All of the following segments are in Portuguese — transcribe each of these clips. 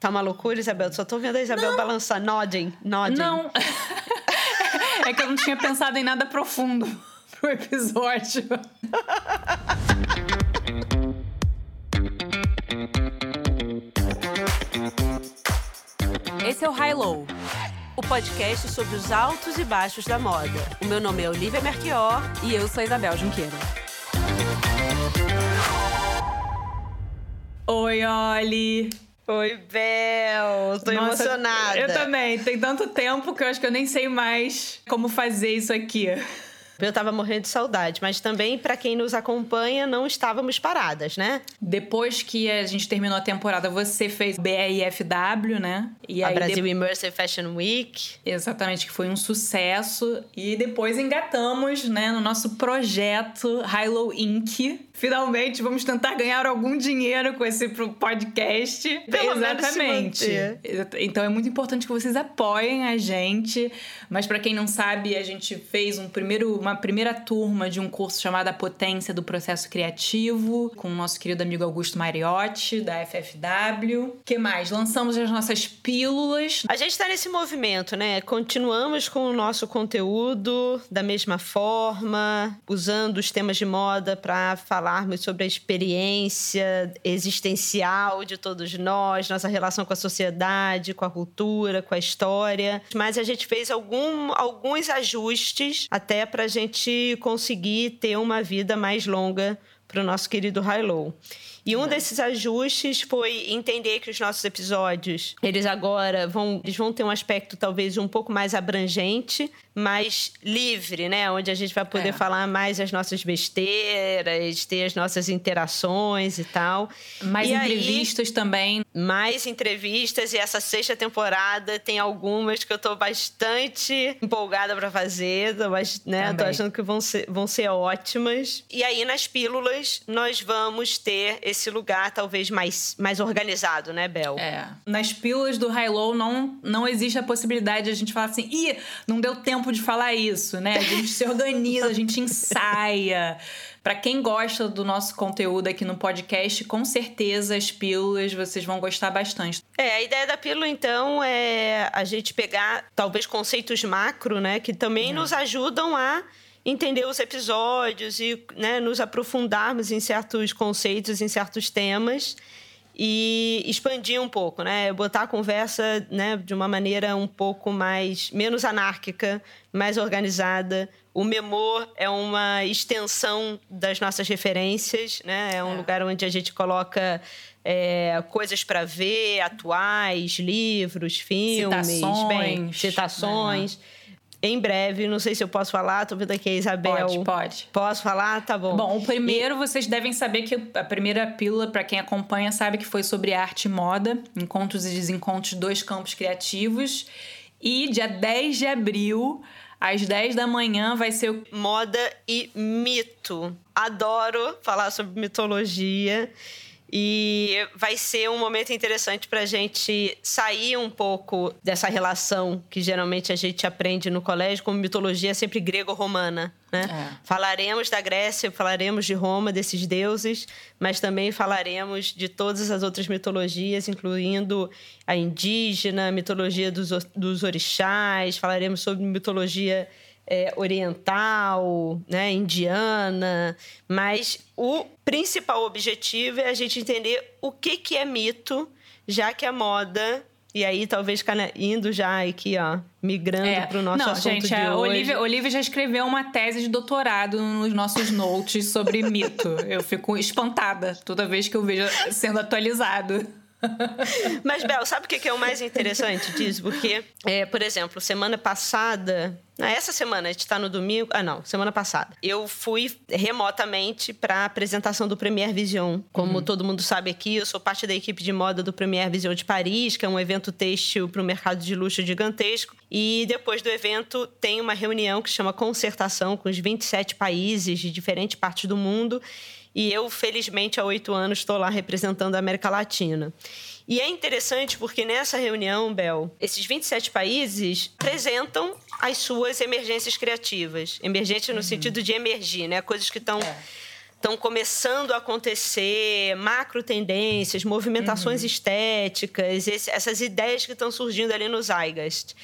Tá uma loucura, Isabel? Só tô vendo a Isabel não. balançar, nodding, nodding. Não. é que eu não tinha pensado em nada profundo pro episódio. Esse é o High Low, o podcast sobre os altos e baixos da moda. O meu nome é Olivia Merquior e eu sou Isabel Junqueira. Oi, Oli! Oi, Bel! Tô Nossa, emocionada. Eu também. Tem tanto tempo que eu acho que eu nem sei mais como fazer isso aqui. Eu tava morrendo de saudade, mas também para quem nos acompanha, não estávamos paradas, né? Depois que a gente terminou a temporada, você fez BRFW, né? E a Brasil de... Immersive Fashion Week. Exatamente, que foi um sucesso. E depois engatamos, né, no nosso projeto Hilo Inc. Finalmente vamos tentar ganhar algum dinheiro com esse podcast. Pelo Exatamente. Então é muito importante que vocês apoiem a gente. Mas para quem não sabe, a gente fez um primeiro, uma primeira turma de um curso chamado A Potência do Processo Criativo, com o nosso querido amigo Augusto Mariotti, da FFW. que mais? Lançamos as nossas pílulas. A gente está nesse movimento, né? Continuamos com o nosso conteúdo da mesma forma, usando os temas de moda para falar falarmos sobre a experiência existencial de todos nós, nossa relação com a sociedade, com a cultura, com a história. Mas a gente fez algum, alguns ajustes até para a gente conseguir ter uma vida mais longa para o nosso querido High-Low. E um desses ajustes foi entender que os nossos episódios, eles agora vão, eles vão ter um aspecto talvez um pouco mais abrangente, mais livre, né? Onde a gente vai poder é. falar mais as nossas besteiras, ter as nossas interações e tal. Mais e entrevistas aí, também. Mais entrevistas e essa sexta temporada tem algumas que eu tô bastante empolgada para fazer, tô, né? Também. tô achando que vão ser, vão ser ótimas. E aí nas pílulas nós vamos ter esse lugar talvez mais, mais organizado, né, Bel? É. Nas pílulas do High Low não, não existe a possibilidade de a gente falar assim, ih, não deu tempo tempo de falar isso, né? A gente se organiza, a gente ensaia. Para quem gosta do nosso conteúdo aqui no podcast, com certeza as pílulas vocês vão gostar bastante. É, a ideia da pílula, então, é a gente pegar talvez conceitos macro, né? Que também é. nos ajudam a entender os episódios e né, nos aprofundarmos em certos conceitos, em certos temas e expandir um pouco, né? Botar a conversa, né, de uma maneira um pouco mais menos anárquica, mais organizada. O Memor é uma extensão das nossas referências, né? É um é. lugar onde a gente coloca é, coisas para ver, atuais, livros, filmes, citações, bem, citações. É em breve. Não sei se eu posso falar, tô vendo aqui a Isabel. Pode, pode. Posso falar? Tá bom. Bom, o primeiro, e... vocês devem saber que a primeira pílula, para quem acompanha, sabe que foi sobre arte e moda, encontros e desencontros, dois campos criativos. E dia 10 de abril, às 10 da manhã, vai ser o Moda e Mito. Adoro falar sobre mitologia. E vai ser um momento interessante para a gente sair um pouco dessa relação que geralmente a gente aprende no colégio, como mitologia sempre grego-romana. Né? É. Falaremos da Grécia, falaremos de Roma, desses deuses, mas também falaremos de todas as outras mitologias, incluindo a indígena, a mitologia dos, dos orixás, falaremos sobre mitologia é, oriental, né, indiana, mas o principal objetivo é a gente entender o que, que é mito, já que a moda e aí, talvez indo já aqui, ó, migrando é. para o nosso Não, assunto gente, a hoje. Olivia, Olivia já escreveu uma tese de doutorado nos nossos notes sobre mito. Eu fico espantada toda vez que eu vejo sendo atualizado. Mas, Bel, sabe o que é o mais interessante disso? Porque, é, por exemplo, semana passada. Essa semana, a gente está no domingo. Ah, não, semana passada. Eu fui remotamente para a apresentação do Premier Vision. Como uhum. todo mundo sabe aqui, eu sou parte da equipe de moda do Premier Vision de Paris, que é um evento têxtil para o mercado de luxo gigantesco. E depois do evento, tem uma reunião que chama Concertação com os 27 países de diferentes partes do mundo. E eu, felizmente, há oito anos, estou lá representando a América Latina. E é interessante porque nessa reunião, Bel, esses 27 países apresentam as suas emergências criativas. Emergente no uhum. sentido de emergir, né? Coisas que estão. É estão começando a acontecer, macro tendências, movimentações uhum. estéticas, esse, essas ideias que estão surgindo ali no Zeitgeist.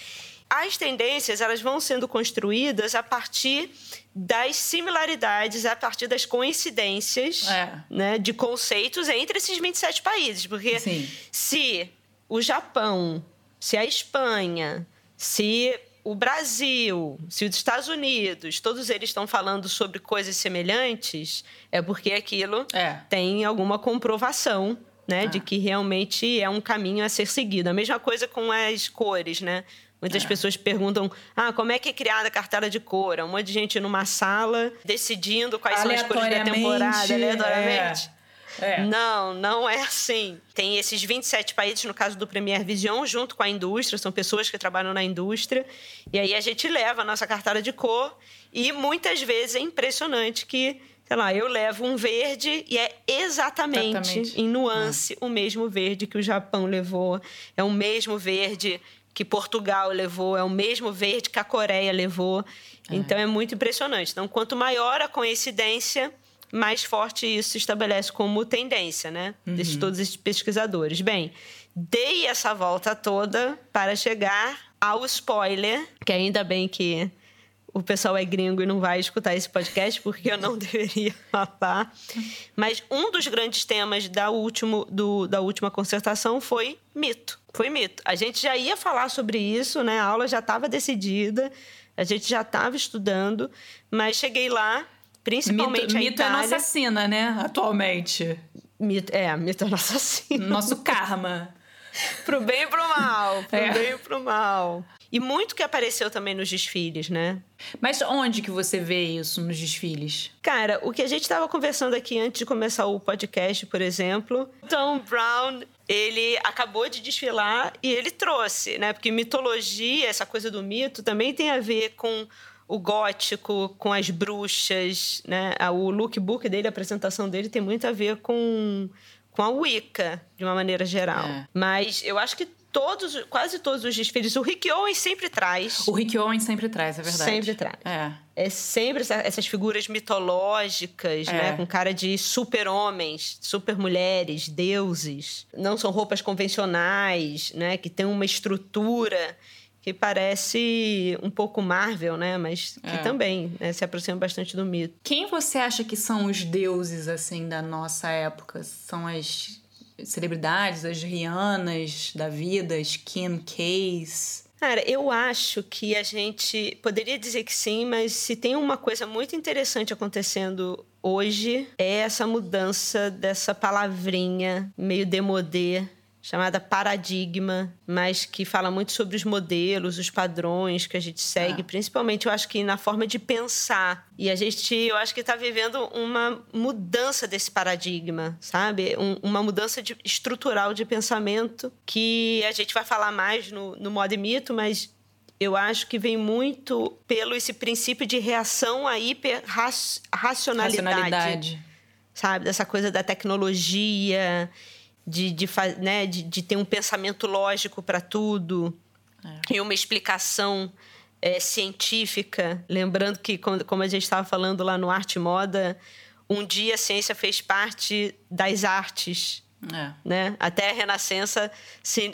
As tendências elas vão sendo construídas a partir das similaridades, a partir das coincidências é. né, de conceitos entre esses 27 países. Porque Sim. se o Japão, se a Espanha, se o Brasil, se os Estados Unidos, todos eles estão falando sobre coisas semelhantes, é porque aquilo é. tem alguma comprovação, né, ah. de que realmente é um caminho a ser seguido. A mesma coisa com as cores, né? Muitas é. pessoas perguntam: ah, como é que é criada a cartela de cor? Um monte de gente numa sala decidindo quais são as cores da temporada, aleatoriamente. É. É. Não, não é assim. Tem esses 27 países, no caso do Premier Vision, junto com a indústria, são pessoas que trabalham na indústria. E aí a gente leva a nossa cartada de cor e muitas vezes é impressionante que, sei lá, eu levo um verde e é exatamente, exatamente. em nuance é. o mesmo verde que o Japão levou. É o mesmo verde que Portugal levou, é o mesmo verde que a Coreia levou. É. Então é muito impressionante. Então, quanto maior a coincidência, mais forte isso se estabelece como tendência, né? Uhum. De todos esses pesquisadores. Bem, dei essa volta toda para chegar ao spoiler, que ainda bem que o pessoal é gringo e não vai escutar esse podcast, porque eu não deveria falar. Mas um dos grandes temas da, último, do, da última concertação foi mito. Foi mito. A gente já ia falar sobre isso, né? A aula já estava decidida, a gente já estava estudando, mas cheguei lá Principalmente mito, a mito Itália. é nossa sina, né? Atualmente. Mito, é, mito é nossa sina. Nosso karma. pro bem e pro mal. Pro é. bem e pro mal. E muito que apareceu também nos desfiles, né? Mas onde que você vê isso nos desfiles? Cara, o que a gente estava conversando aqui antes de começar o podcast, por exemplo, Tom Brown, ele acabou de desfilar e ele trouxe, né? Porque mitologia, essa coisa do mito, também tem a ver com o gótico com as bruxas, né? O lookbook dele, a apresentação dele tem muito a ver com, com a Wicca, de uma maneira geral. É. Mas eu acho que todos, quase todos os desfiles, o Rick Owens sempre traz. O Rick Owens sempre traz, é verdade. Sempre traz. É. É sempre essa, essas figuras mitológicas, é. né? Com cara de super-homens, super-mulheres, deuses. Não são roupas convencionais, né? Que tem uma estrutura que parece um pouco Marvel, né? Mas que é. também né, se aproxima bastante do mito. Quem você acha que são os deuses, assim, da nossa época? São as celebridades, as Rihannas da vida, as Kim Case? Cara, eu acho que a gente poderia dizer que sim, mas se tem uma coisa muito interessante acontecendo hoje é essa mudança dessa palavrinha meio demodê chamada Paradigma, mas que fala muito sobre os modelos, os padrões que a gente segue, ah. principalmente eu acho que na forma de pensar. E a gente, eu acho que está vivendo uma mudança desse paradigma, sabe? Um, uma mudança de, estrutural de pensamento que a gente vai falar mais no, no modo e mito, mas eu acho que vem muito pelo esse princípio de reação à hiperracionalidade. Sabe? Dessa coisa da tecnologia de, de, né, de, de ter um pensamento lógico para tudo é. e uma explicação é, científica. Lembrando que, como a gente estava falando lá no Arte Moda, um dia a ciência fez parte das artes. É. Né? Até a Renascença,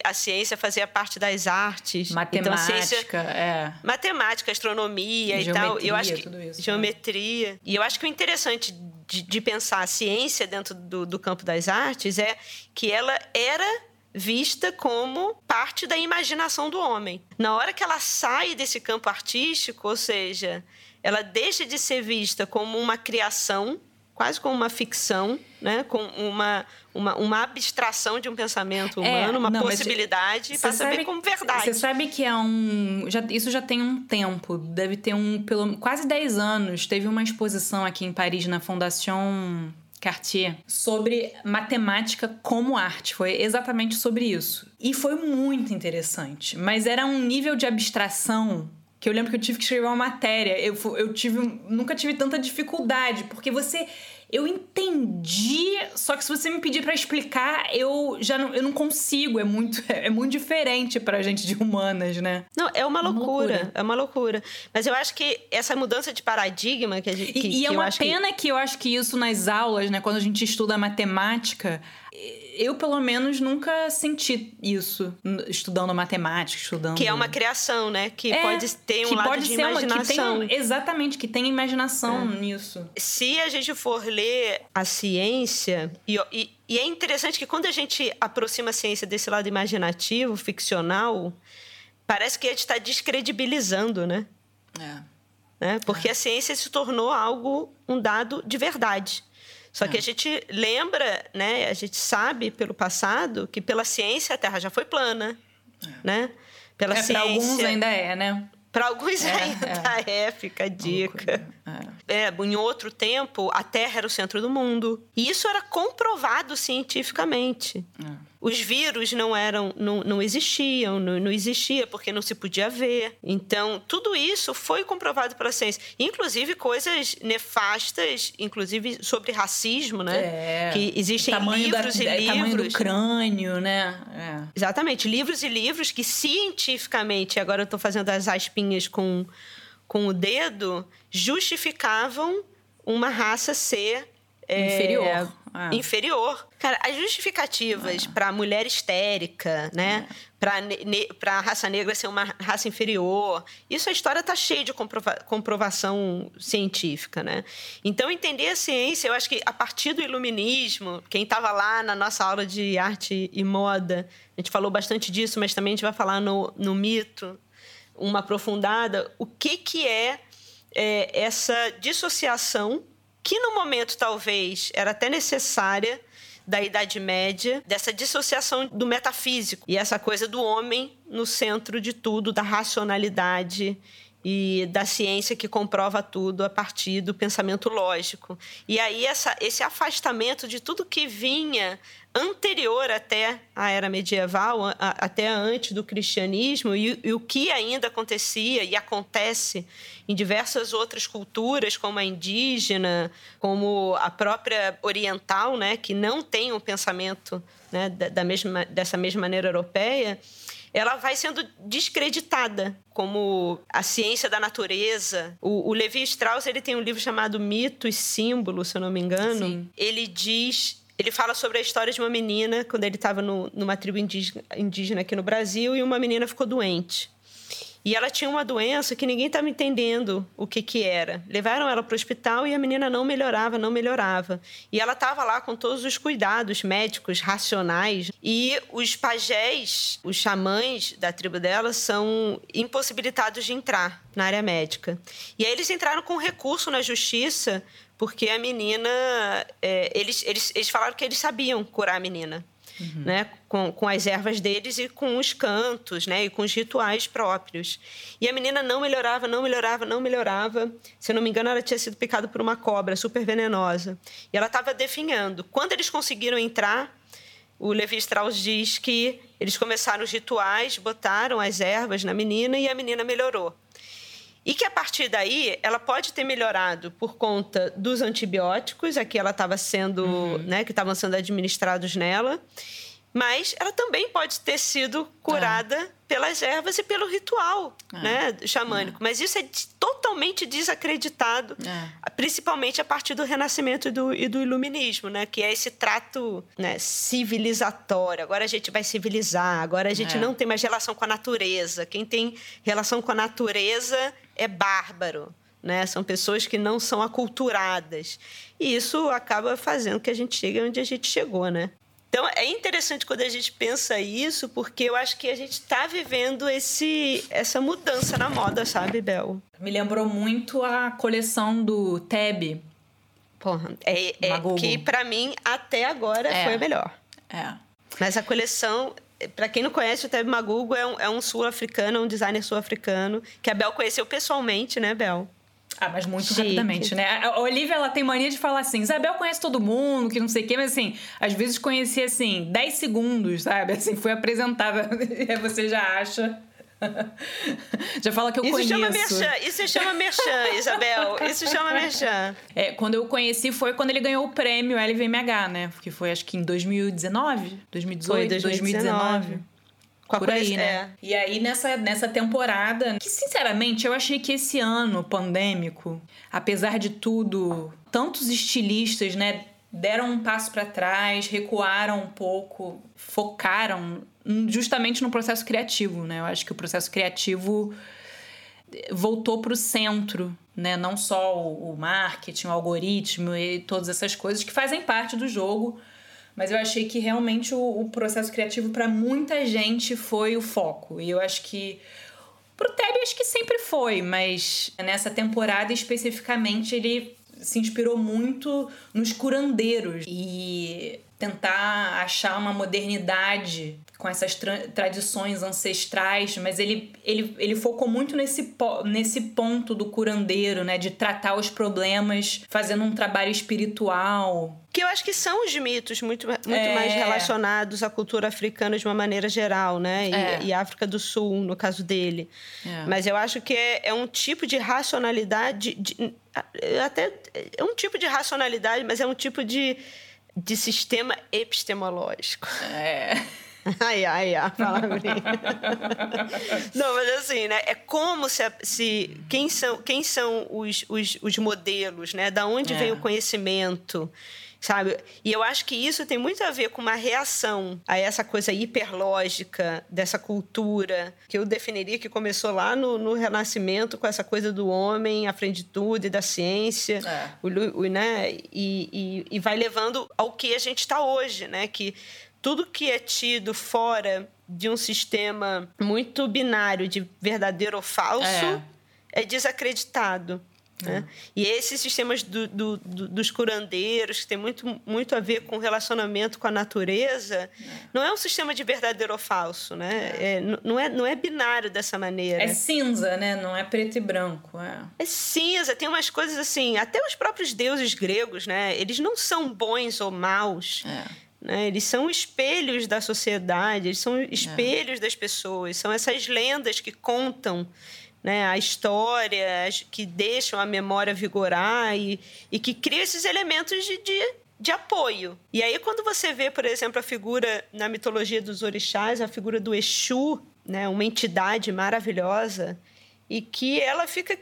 a ciência fazia parte das artes. Matemática, então, ciência, é. Matemática, astronomia e, e tal. Eu acho que, isso, né? geometria. Né? E eu acho que o interessante de, de pensar a ciência dentro do, do campo das artes é que ela era vista como parte da imaginação do homem. Na hora que ela sai desse campo artístico, ou seja, ela deixa de ser vista como uma criação quase como uma ficção, né? com uma, uma, uma abstração de um pensamento é, humano, é, uma não, possibilidade, para saber como verdade. Você sabe que é um. Já, isso já tem um tempo, deve ter um. pelo quase 10 anos. Teve uma exposição aqui em Paris, na Fondation Cartier sobre matemática como arte. Foi exatamente sobre isso. E foi muito interessante. Mas era um nível de abstração que eu lembro que eu tive que escrever uma matéria. Eu, eu tive, nunca tive tanta dificuldade, porque você eu entendi, só que se você me pedir para explicar, eu já não, eu não consigo. É muito, é muito diferente pra gente de humanas, né? Não, é uma loucura, uma loucura. É uma loucura. Mas eu acho que essa mudança de paradigma que a gente. Que, e, e é uma pena que... que eu acho que isso nas aulas, né, quando a gente estuda matemática, eu, pelo menos, nunca senti isso estudando matemática, estudando. Que é uma criação, né? Que é, pode ter um que lado pode de ser imaginação. Uma, que tem, exatamente, que tem imaginação é. nisso. Se a gente for ler a ciência, e, e, e é interessante que quando a gente aproxima a ciência desse lado imaginativo, ficcional, parece que a gente está descredibilizando, né? É. Né? Porque é. a ciência se tornou algo, um dado de verdade. Só é. que a gente lembra, né? A gente sabe pelo passado que pela ciência a Terra já foi plana, é. né? Pela é, ciência. Para alguns ainda é, né? Para alguns é, ainda é, é fica a dica. É. é. em outro tempo, a Terra era o centro do mundo. E isso era comprovado cientificamente. É os vírus não eram, não, não existiam, não, não existia porque não se podia ver. Então, tudo isso foi comprovado pela ciência. Inclusive coisas nefastas, inclusive sobre racismo, né? É, que existem livros da, e livros. Tamanho do crânio, né? É. Exatamente. Livros e livros que cientificamente, agora eu estou fazendo as aspinhas com, com o dedo, justificavam uma raça ser inferior. É, inferior. Cara, as justificativas ah. para mulher histérica, né? Para ne a raça negra ser uma raça inferior, isso a história tá cheia de comprova comprovação científica, né? Então, entender a ciência, eu acho que a partir do iluminismo, quem estava lá na nossa aula de arte e moda, a gente falou bastante disso, mas também a gente vai falar no, no mito, uma aprofundada, o que, que é, é essa dissociação que no momento talvez era até necessária da Idade Média, dessa dissociação do metafísico e essa coisa do homem no centro de tudo, da racionalidade e da ciência que comprova tudo a partir do pensamento lógico. E aí essa, esse afastamento de tudo que vinha anterior até a era medieval, a, até antes do cristianismo, e, e, o que ainda acontecia e acontece em diversas outras culturas, como a indígena, como a própria oriental, né, que não tem um pensamento né, da, da mesma, dessa mesma maneira europeia, ela vai sendo descreditada como a ciência da natureza. O, o Levi Strauss ele tem um livro chamado Mito e Símbolo, se eu não me engano. Sim. Ele diz ele fala sobre a história de uma menina, quando ele estava numa tribo indígena, indígena aqui no Brasil, e uma menina ficou doente. E ela tinha uma doença que ninguém estava entendendo o que, que era. Levaram ela para o hospital e a menina não melhorava, não melhorava. E ela estava lá com todos os cuidados médicos, racionais. E os pajés, os xamãs da tribo dela, são impossibilitados de entrar na área médica. E aí eles entraram com recurso na justiça porque a menina. É, eles, eles, eles falaram que eles sabiam curar a menina. Uhum. Né, com, com as ervas deles e com os cantos, né, e com os rituais próprios. E a menina não melhorava, não melhorava, não melhorava. Se eu não me engano, ela tinha sido picada por uma cobra super venenosa. E ela estava definhando. Quando eles conseguiram entrar, o Levi Strauss diz que eles começaram os rituais, botaram as ervas na menina e a menina melhorou. E que a partir daí ela pode ter melhorado por conta dos antibióticos, aqui ela estava sendo, uhum. né, que estavam sendo administrados nela, mas ela também pode ter sido curada é. pelas ervas e pelo ritual é. né, xamânico. É. Mas isso é totalmente desacreditado, é. principalmente a partir do Renascimento e do, e do Iluminismo, né, que é esse trato né, civilizatório. Agora a gente vai civilizar, agora a gente é. não tem mais relação com a natureza. Quem tem relação com a natureza é bárbaro. Né? São pessoas que não são aculturadas. E isso acaba fazendo que a gente chegue onde a gente chegou, né? Então é interessante quando a gente pensa isso, porque eu acho que a gente está vivendo esse, essa mudança na moda, sabe, Bel? Me lembrou muito a coleção do Teb. Porra, é, é que para mim até agora é. foi a melhor. É. Mas a coleção para quem não conhece, o Teb Magugo é um, é um sul-africano, um designer sul-africano, que a Bel conheceu pessoalmente, né, Bel? Ah, mas muito Chique. rapidamente, né? A Olivia, ela tem mania de falar assim, Isabel conhece todo mundo, que não sei o quê, mas assim, às vezes conhecia, assim, 10 segundos, sabe? Assim, foi apresentada, e você já acha... Já fala que eu isso conheço. Chama merchan, isso chama merchan, Isabel. Isso chama merchan. É, quando eu conheci foi quando ele ganhou o prêmio LVMH, né? Que foi acho que em 2019, 2018, foi 2019. 2019. Por aí, né? É. E aí, nessa, nessa temporada, que sinceramente eu achei que esse ano pandêmico, apesar de tudo, tantos estilistas, né, deram um passo para trás, recuaram um pouco, focaram justamente no processo criativo, né? Eu acho que o processo criativo voltou para o centro, né? Não só o marketing, o algoritmo e todas essas coisas que fazem parte do jogo, mas eu achei que realmente o, o processo criativo para muita gente foi o foco. E eu acho que pro Teb acho que sempre foi, mas nessa temporada especificamente ele se inspirou muito nos curandeiros e tentar achar uma modernidade com essas tra tradições ancestrais, mas ele, ele, ele focou muito nesse, nesse ponto do curandeiro, né? De tratar os problemas fazendo um trabalho espiritual. Que eu acho que são os mitos muito, muito é... mais relacionados à cultura africana de uma maneira geral, né? E, é. e África do Sul, no caso dele. É. Mas eu acho que é, é um tipo de racionalidade. De, até é um tipo de racionalidade, mas é um tipo de, de sistema epistemológico. É. Ai, ai, ai, fala Não, mas assim, né? É como se, se quem são, quem são os, os, os modelos, né? Da onde é. vem o conhecimento, sabe? E eu acho que isso tem muito a ver com uma reação a essa coisa hiperlógica dessa cultura que eu definiria que começou lá no, no Renascimento com essa coisa do homem à frente de tudo e da ciência, é. o, o, né? E, e, e vai levando ao que a gente está hoje, né? Que tudo que é tido fora de um sistema muito binário de verdadeiro ou falso é, é desacreditado. Né? E esses sistemas do, do, do, dos curandeiros, que tem muito, muito a ver com relacionamento com a natureza, é. não é um sistema de verdadeiro ou falso, né? É. É, não, é, não é binário dessa maneira. É cinza, né? Não é preto e branco. É. é cinza, tem umas coisas assim, até os próprios deuses gregos, né? Eles não são bons ou maus. É. Né? Eles são espelhos da sociedade, eles são espelhos das pessoas, são essas lendas que contam né, a história, que deixam a memória vigorar e, e que criam esses elementos de, de, de, apoio. E aí, quando você vê, por exemplo, a figura na mitologia dos orixás, a figura do Exu, né, uma entidade maravilhosa, e que ela fica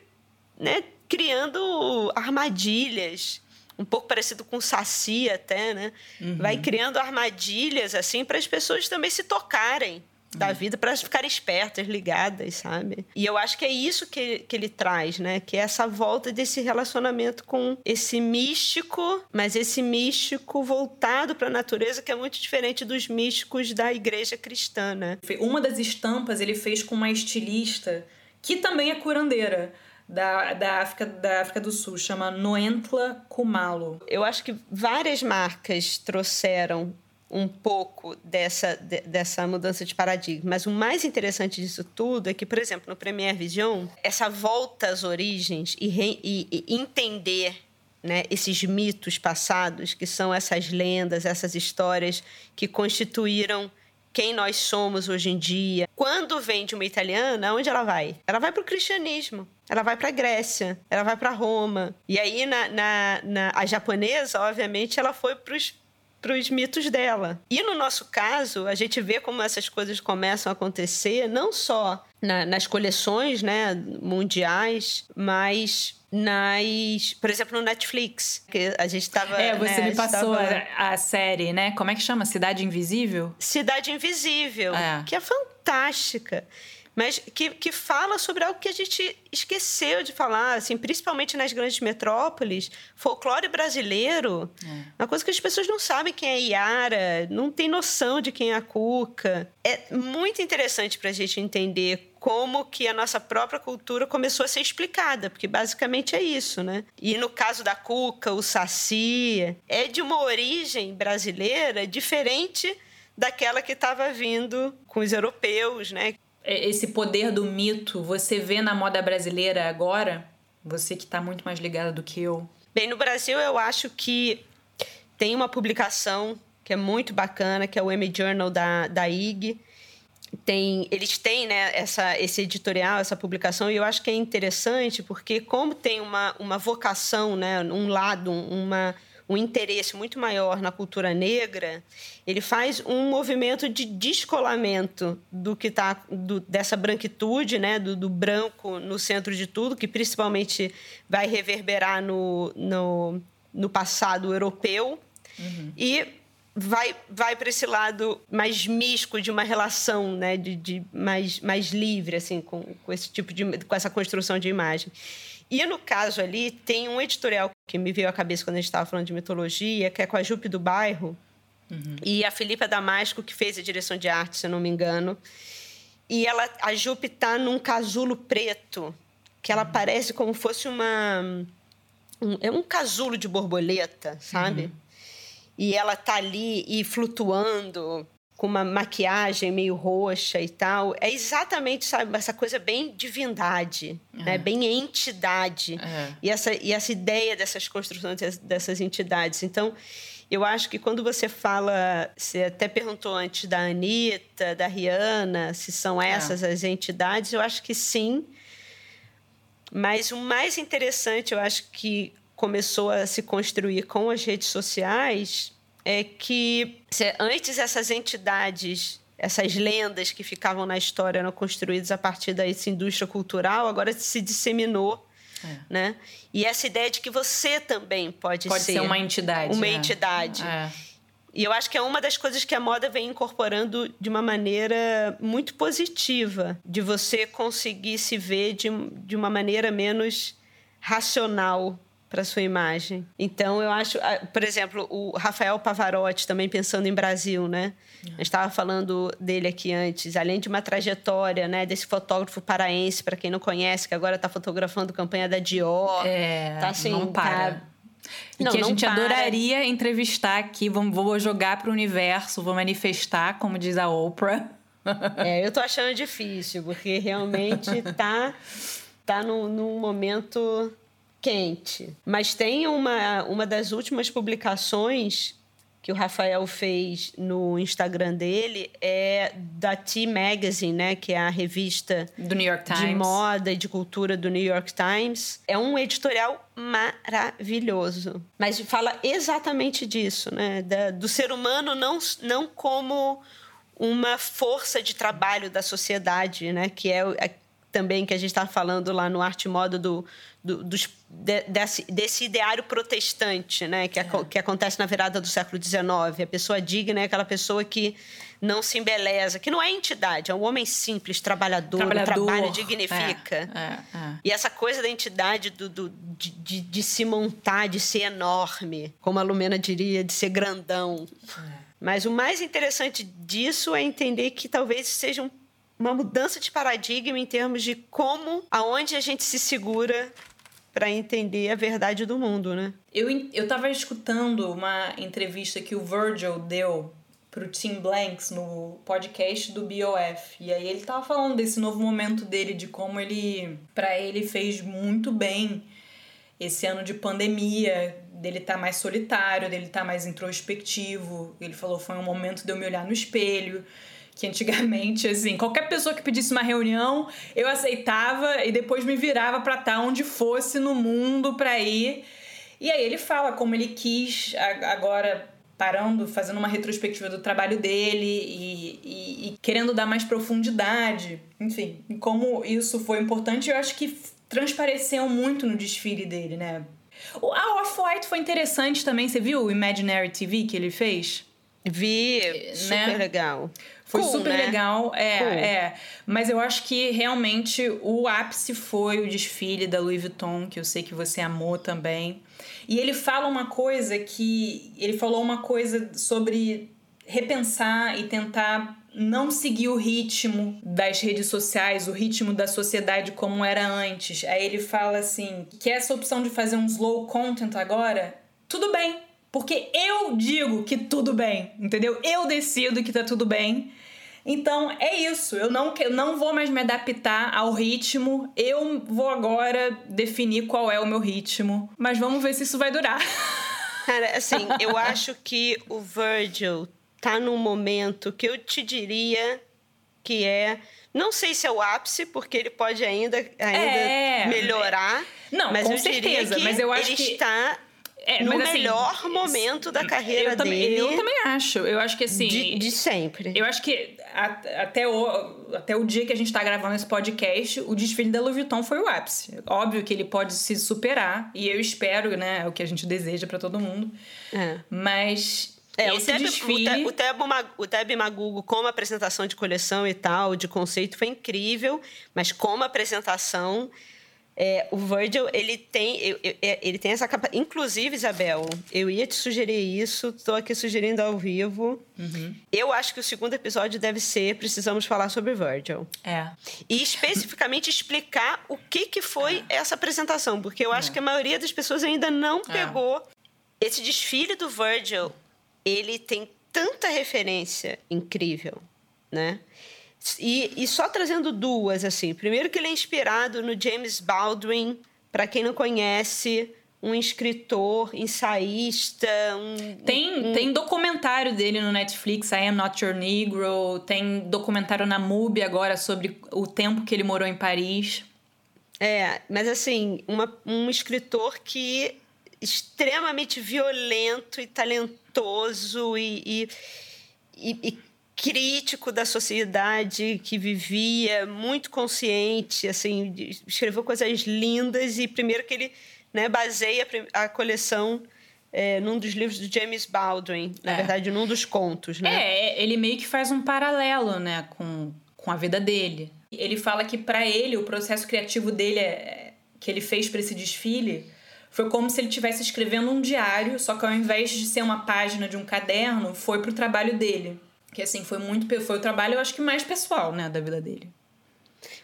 né, criando armadilhas um pouco parecido com saci até, né? Uhum. Vai criando armadilhas assim para as pessoas também se tocarem da vida para ficarem espertas, ligadas, sabe? E eu acho que é isso que, que ele traz, né? Que é essa volta desse relacionamento com esse místico, mas esse místico voltado para a natureza que é muito diferente dos místicos da igreja cristã, né? Uma das estampas ele fez com uma estilista que também é curandeira da, da, África, da África do Sul, chama Noentla Kumalo. Eu acho que várias marcas trouxeram um pouco dessa, de, dessa mudança de paradigma. Mas o mais interessante disso tudo é que, por exemplo, no Premier Vision, essa volta às origens e, re, e, e entender né, esses mitos passados, que são essas lendas, essas histórias que constituíram quem nós somos hoje em dia. Quando vem de uma italiana, onde ela vai? Ela vai para o cristianismo. Ela vai para a Grécia, ela vai para Roma. E aí, na, na, na, a japonesa, obviamente, ela foi para os para os mitos dela. E no nosso caso, a gente vê como essas coisas começam a acontecer, não só na, nas coleções né, mundiais, mas nas, por exemplo, no Netflix, que a gente estava. É, você né, me passou tava... a, a, série, né? Como é que chama? Cidade Invisível? Cidade Invisível, é. que é fantástica mas que, que fala sobre algo que a gente esqueceu de falar, assim, principalmente nas grandes metrópoles. Folclore brasileiro, é. uma coisa que as pessoas não sabem quem é Yara, não tem noção de quem é a Cuca. É muito interessante para a gente entender como que a nossa própria cultura começou a ser explicada, porque basicamente é isso, né? E no caso da Cuca, o Saci, é de uma origem brasileira diferente daquela que estava vindo com os europeus, né? É, esse poder do mito você vê na moda brasileira agora? Você que está muito mais ligada do que eu. Bem, no Brasil eu acho que tem uma publicação que é muito bacana, que é o M Journal da, da IG, tem, eles têm né, essa, esse editorial, essa publicação, e eu acho que é interessante porque, como tem uma, uma vocação, né, um lado, uma, um interesse muito maior na cultura negra, ele faz um movimento de descolamento do que tá do, dessa branquitude, né, do, do, branco no centro de tudo, que principalmente vai reverberar no, no, no passado europeu. Uhum. E vai, vai para esse lado mais místico de uma relação, né, de, de mais, mais livre, assim, com, com esse tipo de, com essa construção de imagem. E no caso ali, tem um editorial que me veio à cabeça quando a gente estava falando de mitologia, que é com a Jupe do Bairro, uhum. e a Filipa Damasco, que fez a direção de arte, se eu não me engano. E ela, a Jupe está num casulo preto, que ela uhum. parece como fosse uma. Um, é um casulo de borboleta, sabe? Uhum e ela tá ali e flutuando com uma maquiagem meio roxa e tal. É exatamente, sabe, essa coisa bem divindade, é. né? bem entidade. É. E, essa, e essa ideia dessas construções dessas entidades. Então, eu acho que quando você fala, você até perguntou antes da Anitta, da Rihanna, se são é. essas é. as entidades, eu acho que sim. Mas o mais interessante, eu acho que começou a se construir com as redes sociais é que antes essas entidades, essas lendas que ficavam na história eram construídas a partir dessa indústria cultural, agora se disseminou. É. Né? E essa ideia de que você também pode, pode ser, ser uma entidade. Uma é. entidade. É. E eu acho que é uma das coisas que a moda vem incorporando de uma maneira muito positiva, de você conseguir se ver de, de uma maneira menos racional para sua imagem. Então eu acho, por exemplo, o Rafael Pavarotti também pensando em Brasil, né? A gente estava falando dele aqui antes, além de uma trajetória, né, desse fotógrafo paraense, para quem não conhece, que agora está fotografando campanha da Dior. É, tá assim, não para. Tá... E não, que a gente para. adoraria entrevistar aqui, vamos, vou jogar para o universo, vou manifestar, como diz a Oprah. É, eu tô achando difícil, porque realmente tá, tá num, num momento quente. Mas tem uma, uma das últimas publicações que o Rafael fez no Instagram dele é da T Magazine, né, que é a revista do New York Times. de moda e de cultura do New York Times. É um editorial maravilhoso, mas fala exatamente disso, né, da, do ser humano não não como uma força de trabalho da sociedade, né, que é, também que a gente está falando lá no Arte Moda do do, dos, de, desse, desse, ideário protestante, né? Que, é. que acontece na virada do século XIX. A pessoa digna é aquela pessoa que não se embeleza, que não é entidade, é um homem simples, trabalhador, trabalhador. o trabalho dignifica. É, é, é. E essa coisa da entidade do, do de, de, de, se montar, de ser enorme, como a Lumena diria, de ser grandão. É. Mas o mais interessante disso é entender que talvez seja um uma mudança de paradigma em termos de como, aonde a gente se segura para entender a verdade do mundo, né? Eu, eu tava escutando uma entrevista que o Virgil deu pro Tim Blanks no podcast do BOF. E aí ele tava falando desse novo momento dele, de como ele, para ele, fez muito bem esse ano de pandemia, dele tá mais solitário, dele tá mais introspectivo. Ele falou: foi um momento de eu me olhar no espelho que antigamente, assim, qualquer pessoa que pedisse uma reunião, eu aceitava e depois me virava para estar tá onde fosse no mundo para ir. E aí ele fala como ele quis agora parando, fazendo uma retrospectiva do trabalho dele e, e, e querendo dar mais profundidade, enfim, como isso foi importante, eu acho que transpareceu muito no desfile dele, né? A Off-White foi interessante também, você viu o Imaginary TV que ele fez? Vi, né? super legal. Foi cool, super né? legal, é, cool. é. Mas eu acho que realmente o ápice foi o desfile da Louis Vuitton, que eu sei que você amou também. E ele fala uma coisa que. Ele falou uma coisa sobre repensar e tentar não seguir o ritmo das redes sociais, o ritmo da sociedade como era antes. Aí ele fala assim: que essa opção de fazer um slow content agora, tudo bem. Porque eu digo que tudo bem, entendeu? Eu decido que tá tudo bem. Então é isso. Eu não, eu não vou mais me adaptar ao ritmo. Eu vou agora definir qual é o meu ritmo. Mas vamos ver se isso vai durar. Cara, assim, eu acho que o Virgil tá num momento que eu te diria que é não sei se é o ápice, porque ele pode ainda, ainda é, melhorar. Não, mas com eu certeza. mas eu acho ele que está é, no assim, melhor momento da carreira eu também, dele. Eu também acho. Eu acho que assim. De, de sempre. Eu acho que a, até, o, até o dia que a gente tá gravando esse podcast, o desfile da Louis Vuitton foi o ápice. Óbvio que ele pode se superar, e eu espero, né? É o que a gente deseja para todo mundo. É. Mas. É, esse o Teb, desfile... o, Teb, o Teb Magugo, como apresentação de coleção e tal, de conceito, foi incrível, mas como apresentação, é, o Virgil, ele tem, é, ele tem essa capa. Inclusive, Isabel, eu ia te sugerir isso, estou aqui sugerindo ao vivo. Uhum. Eu acho que o segundo episódio deve ser Precisamos Falar sobre Virgil. É. E especificamente explicar o que, que foi é. essa apresentação, porque eu acho é. que a maioria das pessoas ainda não é. pegou. Esse desfile do Virgil, ele tem tanta referência incrível, né? E, e só trazendo duas, assim. Primeiro que ele é inspirado no James Baldwin, para quem não conhece, um escritor, ensaísta. Um, tem, um... tem documentário dele no Netflix, I Am Not Your Negro. Tem documentário na MUBI agora sobre o tempo que ele morou em Paris. É, mas assim, uma, um escritor que extremamente violento e talentoso e, e, e, e crítico da sociedade que vivia, muito consciente, assim, escreveu coisas lindas e primeiro que ele né, baseia a coleção é, num dos livros do James Baldwin, na é. verdade, num dos contos, né? É, ele meio que faz um paralelo, né, com, com a vida dele. Ele fala que para ele o processo criativo dele é, que ele fez para esse desfile foi como se ele estivesse escrevendo um diário, só que ao invés de ser uma página de um caderno, foi pro trabalho dele. Que assim, foi muito. Foi o trabalho, eu acho que mais pessoal, né, da vida dele.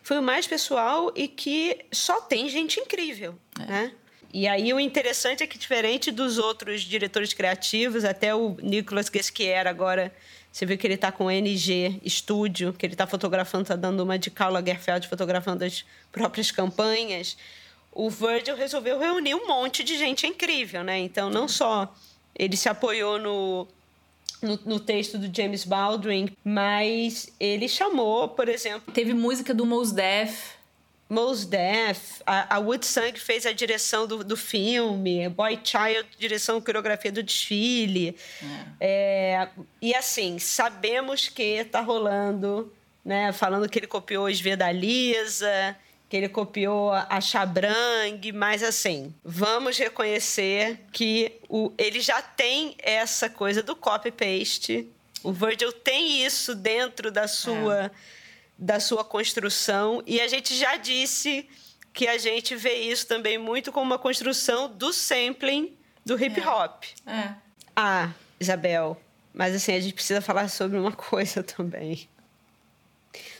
Foi o mais pessoal e que só tem gente incrível, é. né? E aí o interessante é que, diferente dos outros diretores criativos, até o Nicolas Guesquier agora, você vê que ele está com o NG Studio, que ele está fotografando, está dando uma de Karl Lagerfeld fotografando as próprias campanhas. O Virgil resolveu reunir um monte de gente incrível, né? Então, não só ele se apoiou no no, no, texto do James Baldwin, mas ele chamou, por exemplo. Teve música do Mos Def. Mos Def, a, a Woodsang fez a direção do, do filme, Boy Child, direção e coreografia do desfile. É. É, e assim, sabemos que está rolando, né? Falando que ele copiou os Vedalisa, que ele copiou a Chabrang, mas assim, vamos reconhecer que o, ele já tem essa coisa do copy-paste. O Virgil tem isso dentro da sua, é. da sua construção, e a gente já disse que a gente vê isso também muito como uma construção do sampling do hip é. hop. É. Ah, Isabel, mas assim, a gente precisa falar sobre uma coisa também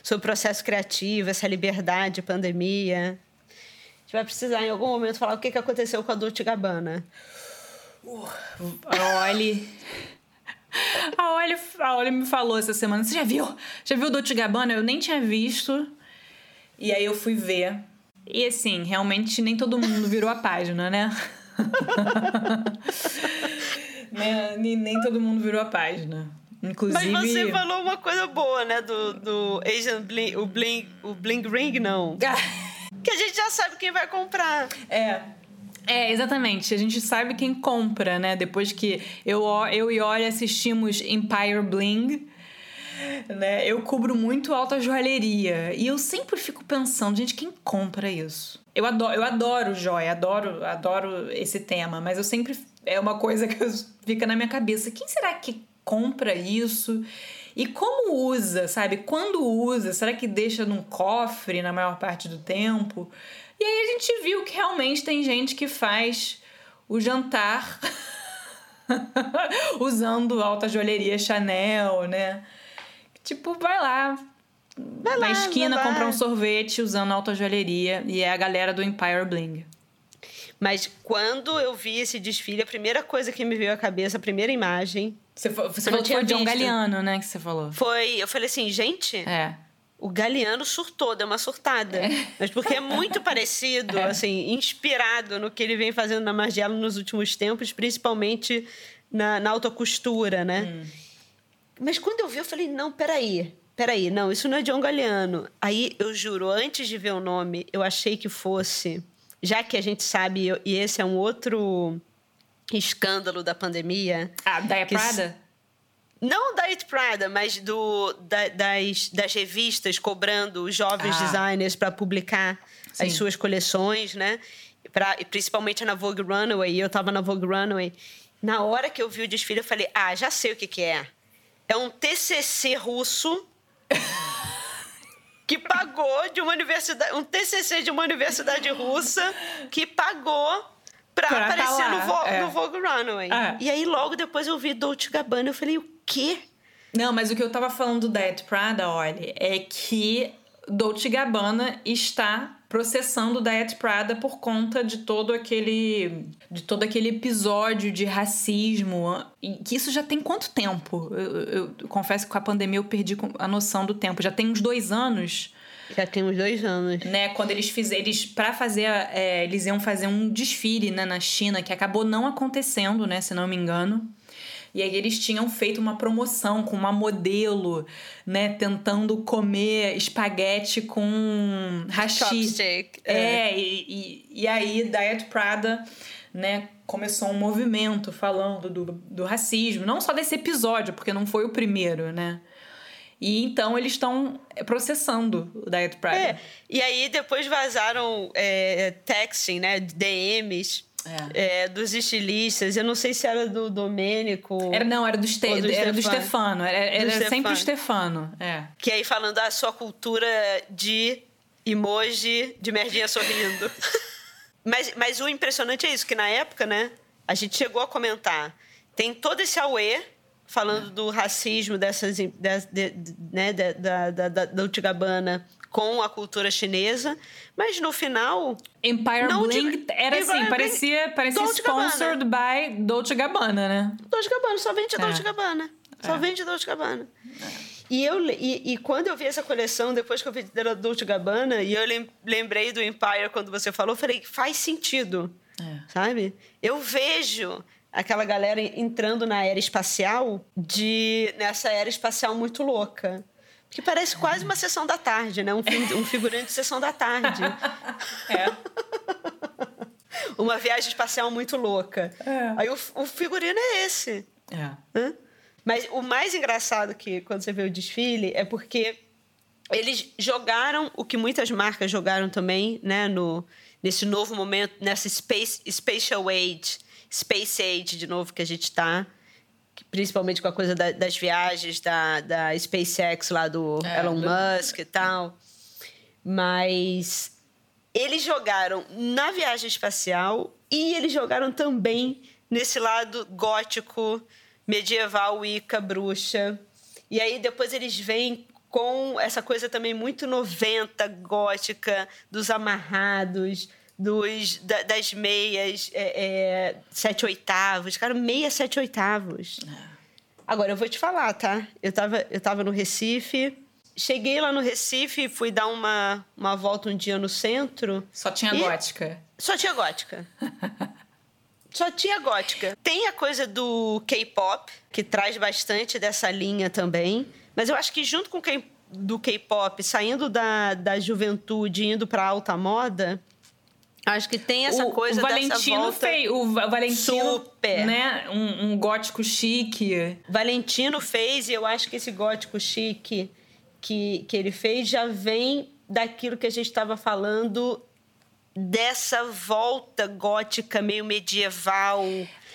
sobre o processo criativo, essa liberdade, pandemia. A gente vai precisar, em algum momento, falar o que aconteceu com a Dolce Gabbana. Uh, Oli... A Oli, a Oli me falou essa semana, você já viu? Já viu o Dolce Gabbana? Eu nem tinha visto. E aí eu fui ver. E assim, realmente nem todo mundo virou a página, né? nem, nem todo mundo virou a página. Inclusive... Mas você falou uma coisa boa, né? Do, do Asian Bling, o Bling, o Bling Ring, não. que a gente já sabe quem vai comprar. É. É, exatamente. A gente sabe quem compra, né? Depois que eu, eu e Olha assistimos Empire Bling, né? Eu cubro muito alta joalheria. E eu sempre fico pensando, gente, quem compra isso? Eu adoro, eu adoro joia, adoro, adoro esse tema, mas eu sempre. É uma coisa que fica na minha cabeça. Quem será que compra isso? E como usa, sabe? Quando usa? Será que deixa num cofre na maior parte do tempo? E aí a gente viu que realmente tem gente que faz o jantar usando alta joalheria Chanel, né? Tipo, vai lá, vai na lá, esquina comprar um sorvete usando alta joalheria e é a galera do Empire Bling. Mas quando eu vi esse desfile, a primeira coisa que me veio à cabeça, a primeira imagem. Você, você falou que foi John Galeano, né? Que você falou. Foi. Eu falei assim, gente. É. O Galeano surtou, deu uma surtada. É. Mas porque é muito parecido, é. assim, inspirado no que ele vem fazendo na Margiela nos últimos tempos, principalmente na, na autocostura, né? Hum. Mas quando eu vi, eu falei, não, peraí. peraí, não, isso não é John Galliano. Aí eu juro, antes de ver o nome, eu achei que fosse, já que a gente sabe, e esse é um outro escândalo da pandemia. Ah, Daya Prada? Não da It Prada, mas do, da, das, das revistas cobrando jovens ah. designers para publicar Sim. as suas coleções, né? Pra, principalmente na Vogue Runway. Eu estava na Vogue Runway. Na hora que eu vi o desfile, eu falei: ah, já sei o que, que é. É um TCC russo. que pagou de uma universidade, um TCC de uma universidade russa que pagou pra, pra tá aparecer tá no, Vogue, é. no, Vogue Runway. É. E aí logo depois eu vi Dolce Gabbana, eu falei, o quê? Não, mas o que eu tava falando da Ed Prada, olha, é que Dolce Gabbana está processando da Ed Prada por conta de todo aquele de todo aquele episódio de racismo e que isso já tem quanto tempo eu, eu, eu confesso que com a pandemia eu perdi a noção do tempo já tem uns dois anos já tem uns dois anos. Né, quando eles fizeram. Eles, pra fazer. É, eles iam fazer um desfile né, na China, que acabou não acontecendo, né? Se não me engano. E aí eles tinham feito uma promoção com uma modelo, né, tentando comer espaguete com hashi. É, é e, e, e aí Diet Prada, né, começou um movimento falando do, do racismo, não só desse episódio, porque não foi o primeiro, né? E então eles estão processando o Diet Prada. É, e aí depois vazaram é, texting, né, DMs é. É, dos estilistas. Eu não sei se era do Domênico. Era, não, era do, Ste do era do Stefano. Era, era do sempre o Stefano. É. Que aí falando da sua cultura de emoji de merdinha sorrindo. mas, mas o impressionante é isso, que na época, né, a gente chegou a comentar. Tem todo esse auê falando do racismo dessas, de, de, né, da, da, da, da Dolce Gabbana com a cultura chinesa, mas no final... Empire não Bling era assim, parecia, parecia Dolce sponsored Gabbana. by Dolce Gabbana, né? Dolce Gabbana, só vende é. Dolce Gabbana. Só é. vende Dolce Gabbana. É. E, eu, e, e, quando eu vi essa coleção, depois que eu vi da Dolce Gabbana, e eu lembrei do Empire quando você falou, eu falei, faz sentido, é. sabe? Eu vejo aquela galera entrando na era espacial de nessa era espacial muito louca. Que parece quase uma sessão da tarde, né? Um, um figurante de sessão da tarde. É. uma viagem espacial muito louca. É. Aí o, o, figurino é esse. É. Mas o mais engraçado que quando você vê o desfile é porque eles jogaram o que muitas marcas jogaram também, né? No, nesse novo momento, nessa space, spatial age, space age de novo que a gente está principalmente com a coisa da, das viagens da, da SpaceX lá do é, Elon do... Musk e tal. Mas eles jogaram na viagem espacial e eles jogaram também nesse lado gótico, medieval, Ica, bruxa. E aí depois eles vêm com essa coisa também muito 90 gótica, dos amarrados, dos, da, das meias é, é, sete oitavos. Cara, meia sete oitavos. É. Agora, eu vou te falar, tá? Eu tava, eu tava no Recife. Cheguei lá no Recife, fui dar uma, uma volta um dia no centro. Só tinha gótica. Só tinha gótica. Só tinha gótica. Tem a coisa do K-pop, que traz bastante dessa linha também. Mas eu acho que junto com o do K-pop, saindo da, da juventude e indo para alta moda, Acho que tem essa o, coisa o Valentino volta... fez o Valentino super. né um, um, gótico chique. Valentino fez e eu acho que esse gótico chique que, que ele fez já vem daquilo que a gente estava falando dessa volta gótica meio medieval.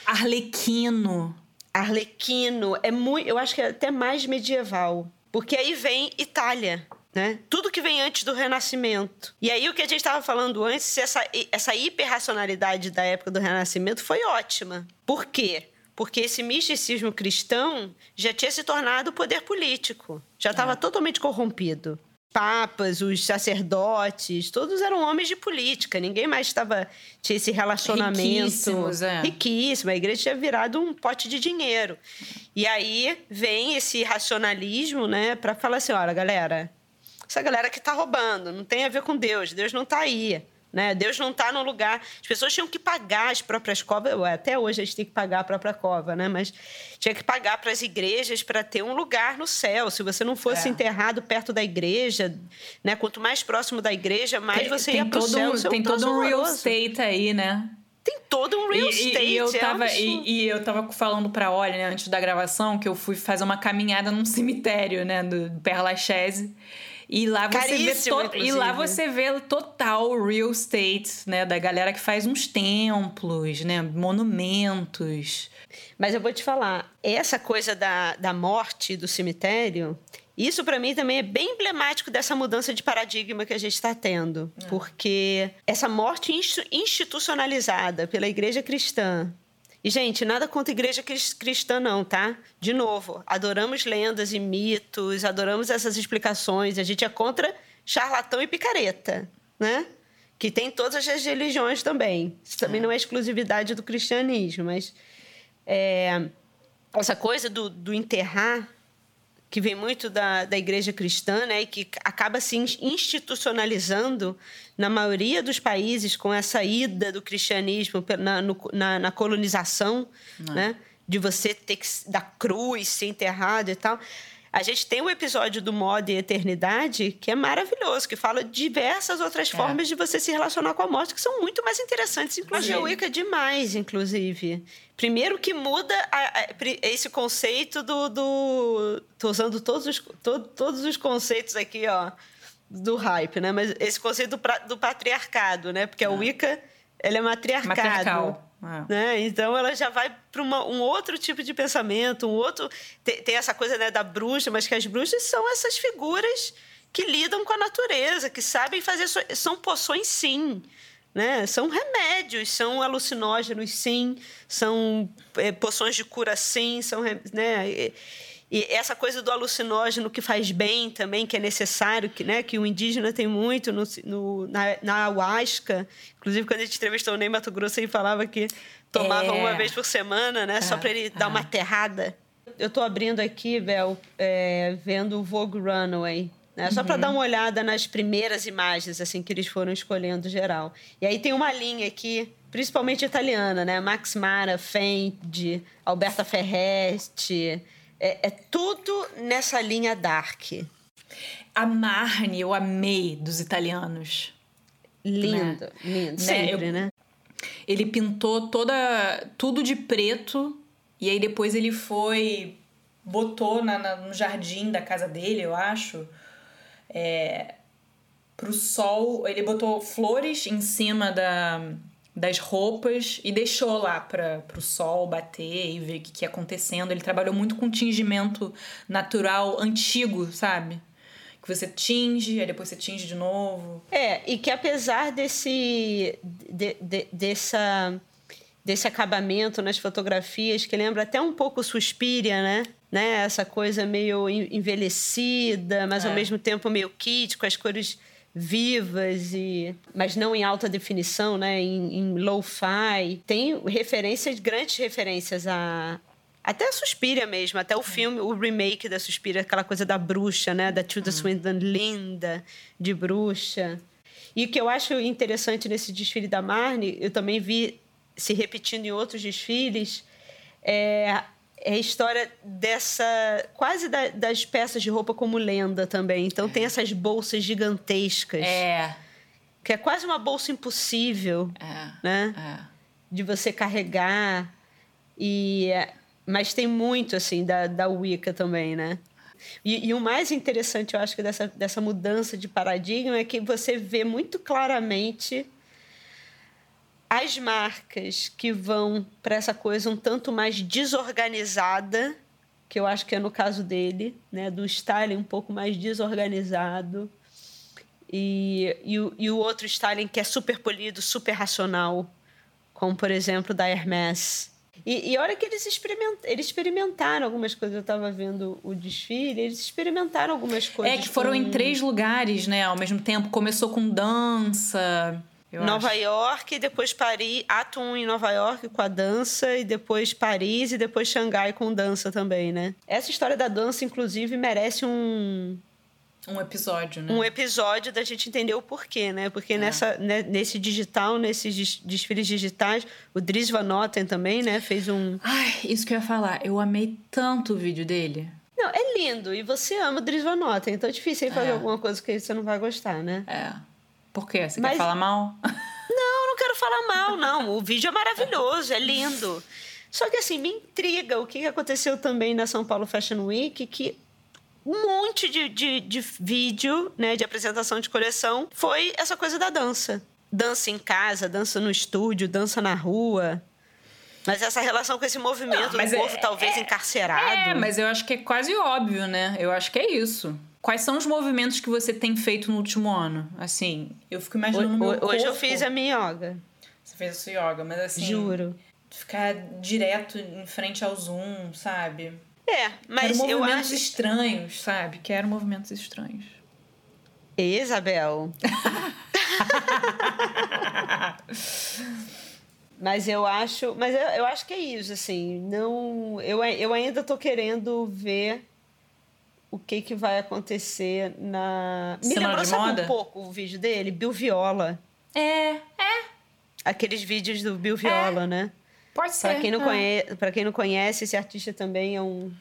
Arlequino. Arlequino. É muito eu acho que é até mais medieval porque aí vem Itália né? Tudo que vem antes do Renascimento. E aí o que a gente estava falando antes, essa, essa hiperracionalidade da época do Renascimento foi ótima. Por quê? Porque esse misticismo cristão já tinha se tornado poder político, já estava é. totalmente corrompido. Papas, os sacerdotes, todos eram homens de política, ninguém mais estava tinha esse relacionamento Riquíssimos, é. riquíssimo. A igreja tinha virado um pote de dinheiro. E aí vem esse racionalismo, né, para falar assim: olha, galera, essa galera que está roubando, não tem a ver com Deus, Deus não está aí. Né? Deus não está no lugar. As pessoas tinham que pagar as próprias covas. Até hoje a gente tem que pagar a própria cova, né? Mas tinha que pagar para as igrejas para ter um lugar no céu. Se você não fosse é. enterrado perto da igreja, né? Quanto mais próximo da igreja, mais tem, você ia para o céu. Um, tem todo um real estate aí, né? Tem todo um real estate. E, e eu tava, é e, e, eu tava falando pra Olha, né, antes da gravação, que eu fui fazer uma caminhada num cemitério, né, do Père Lachaise. E lá você vê to... e lá você vê total real estate, né, da galera que faz uns templos, né, monumentos. Mas eu vou te falar, essa coisa da, da morte do cemitério, isso para mim também é bem emblemático dessa mudança de paradigma que a gente está tendo, é. porque essa morte institucionalizada pela igreja cristã e, gente, nada contra a igreja cristã, não, tá? De novo, adoramos lendas e mitos, adoramos essas explicações. A gente é contra charlatão e picareta, né? Que tem todas as religiões também. Isso também é. não é exclusividade do cristianismo, mas é, essa coisa do, do enterrar que vem muito da, da igreja cristã, né, e que acaba se institucionalizando na maioria dos países com essa ida do cristianismo na, no, na, na colonização, Não. né, de você ter que da cruz ser enterrado e tal. A gente tem um episódio do Moda e Eternidade que é maravilhoso, que fala diversas outras é. formas de você se relacionar com a morte, que são muito mais interessantes. Inclusive, a Wicca demais, inclusive. Primeiro que muda a, a, esse conceito do, do. Tô usando todos os, to, todos os conceitos aqui, ó, do hype, né? Mas esse conceito do, do patriarcado, né? Porque a é. Wicca, ela é matriarcado. Matriarcal. É. Né? Então ela já vai para um outro tipo de pensamento, um outro. Tem, tem, essa coisa né, da bruxa, mas que as bruxas são essas figuras que lidam com a natureza, que sabem fazer. São poções, sim. Né? São remédios, são alucinógenos, sim. São é, poções de cura, sim. São, né? E, essa coisa do alucinógeno que faz bem também, que é necessário, que, né, que o indígena tem muito no, no na, na ayahuasca. Inclusive, quando a gente entrevistou o Ney Mato Grosso, ele falava que tomava é. uma vez por semana, né? É. Só para ele dar uma aterrada. Eu estou abrindo aqui, Bel, é, vendo o Vogue Runaway. Né? Só uhum. para dar uma olhada nas primeiras imagens assim que eles foram escolhendo geral. E aí tem uma linha aqui, principalmente italiana, né? Max Mara, Fendi, Alberta Ferretti é, é tudo nessa linha dark. A Marne, eu amei dos italianos. Lindo, né? lindo. Né? Sempre, eu, né? Ele pintou toda tudo de preto e aí depois ele foi botou na, na no jardim da casa dele, eu acho, é, pro sol. Ele botou flores em cima da das roupas e deixou lá para o sol bater e ver o que, que ia acontecendo. Ele trabalhou muito com tingimento natural antigo, sabe? Que você tinge, aí depois você tinge de novo. É, e que apesar desse. De, de, dessa desse acabamento nas fotografias que lembra até um pouco Suspiria, né? né? Essa coisa meio envelhecida, mas é. ao mesmo tempo meio kit, com as cores vivas e mas não em alta definição, né? Em, em low-fi. Tem referências, grandes referências a até a Suspira mesmo, até o filme, o remake da Suspira, aquela coisa da bruxa, né? Da Tilda uhum. Swinton linda de bruxa. E o que eu acho interessante nesse desfile da Marne, eu também vi se repetindo em outros desfiles, é é a história dessa. quase da, das peças de roupa como lenda também. Então tem essas bolsas gigantescas. É. Que é quase uma bolsa impossível, é. né? É. De você carregar. E, mas tem muito, assim, da, da Wicca também, né? E, e, o mais interessante, eu acho, que dessa, dessa mudança de paradigma é que você vê muito claramente as marcas que vão para essa coisa um tanto mais desorganizada, que eu acho que é no caso dele, né, do styling um pouco mais desorganizado, e, e, o, e o outro styling que é super polido, super racional, como por exemplo da Hermès. E, e a hora que eles, eles experimentaram algumas coisas, eu estava vendo o desfile, eles experimentaram algumas coisas. É que foram com... em três lugares, né, ao mesmo tempo. Começou com dança, eu Nova acho. York, e depois Paris, ato 1 em Nova York com a dança, e depois Paris, e depois Xangai com dança também, né? Essa história da dança, inclusive, merece um, Um episódio, né? Um episódio da gente entender o porquê, né? Porque é. nessa, né, nesse digital, nesses desfiles digitais, o Dries Van Noten também, né? Fez um... Ai, isso que eu ia falar. Eu amei tanto o vídeo dele. Não, é lindo. E você ama o Dries Van Noten. Então é difícil fazer é. alguma coisa que você não vai gostar, né? É. Por quê? Você Mas... quer falar mal? Não, não quero falar mal, não. O vídeo é maravilhoso, é lindo. Só que assim, me intriga o que aconteceu também na São Paulo Fashion Week, que um monte de, de, de vídeo, né, de apresentação de coleção, foi essa coisa da dança. Dança em casa, dança no estúdio, dança na rua. Mas essa relação com esse movimento não, do povo é, talvez é, encarcerado. É, mas eu acho que é quase óbvio, né? Eu acho que é isso. Quais são os movimentos que você tem feito no último ano? Assim, eu fico imaginando o, meu corpo. Hoje eu fiz a minha yoga. Você fez a sua yoga, mas assim... Juro. Ficar direto em frente ao Zoom, sabe? É, mas Quero eu acho... estranhos, sabe? Quero movimentos estranhos. Isabel. mas eu acho, mas eu, eu, acho que é isso, assim, não, eu, eu ainda tô querendo ver o que que vai acontecer na Me Semana lembrou sabe moda? um pouco o vídeo dele, Bill Viola. É, é. Aqueles vídeos do Bill Viola, é. né? Pode ser. Para quem, não é. conhece, quem não conhece, esse artista também é um,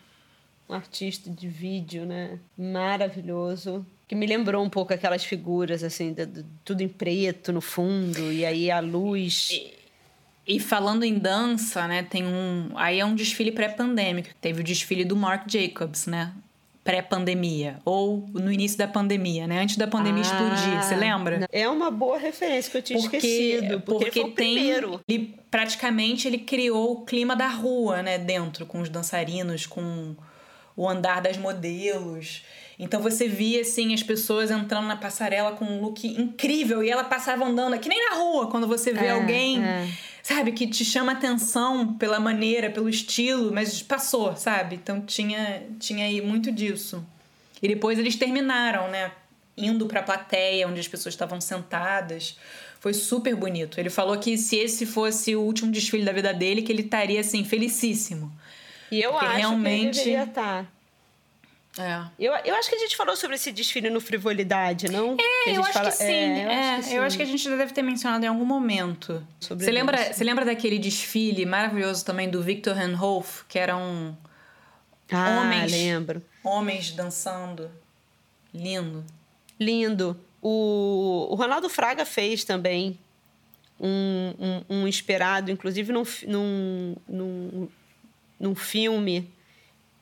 um artista de vídeo, né? Maravilhoso. Que me lembrou um pouco aquelas figuras, assim, de, de, tudo em preto no fundo, e aí a luz. E, e falando em dança, né? Tem um. Aí é um desfile pré-pandêmico. Teve o desfile do Mark Jacobs, né? Pré-pandemia ou no início da pandemia, né? Antes da pandemia ah, explodir, você lembra? É uma boa referência que eu tinha porque, esquecido, porque, porque ele tem, primeiro. Ele, praticamente ele criou o clima da rua, né, dentro com os dançarinos, com o andar das modelos. Então você via assim as pessoas entrando na passarela com um look incrível e ela passava andando, que nem na rua, quando você vê é, alguém é sabe, que te chama atenção pela maneira, pelo estilo, mas passou, sabe? Então tinha, tinha aí muito disso. E depois eles terminaram, né? Indo pra plateia, onde as pessoas estavam sentadas. Foi super bonito. Ele falou que se esse fosse o último desfile da vida dele, que ele estaria, assim, felicíssimo. E eu Porque acho realmente... que ele deveria estar. É. Eu, eu acho que a gente falou sobre esse desfile no Frivolidade, não? É, eu acho, fala... é, é, eu, é acho que sim. eu acho que a gente já deve ter mencionado em algum momento. Sobre você, lembra, você lembra daquele desfile maravilhoso também do Victor Henhoff, que eram ah, homens, lembro. homens dançando. Lindo. Lindo. O, o Ronaldo Fraga fez também um, um, um inspirado, inclusive num, num, num, num filme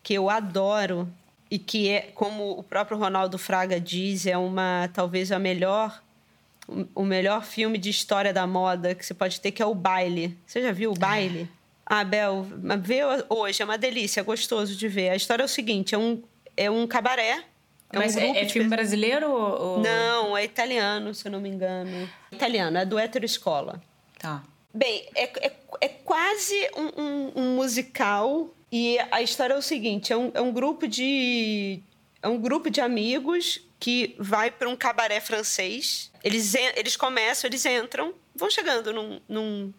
que eu adoro, e que é, como o próprio Ronaldo Fraga diz, é uma talvez a melhor o melhor filme de história da moda que você pode ter, que é o Baile. Você já viu o Baile? Ah, Bel, vê hoje, é uma delícia, é gostoso de ver. A história é o seguinte, é um, é um cabaré. É Mas um é, é filme brasileiro ou... Não, é italiano, se eu não me engano. Italiano, é do Hétero Escola. Tá. Bem, é, é, é quase um, um, um musical e a história é o seguinte: é um, é um grupo de. É um grupo de amigos que vai para um cabaré francês. Eles, eles começam, eles entram, vão chegando num, num,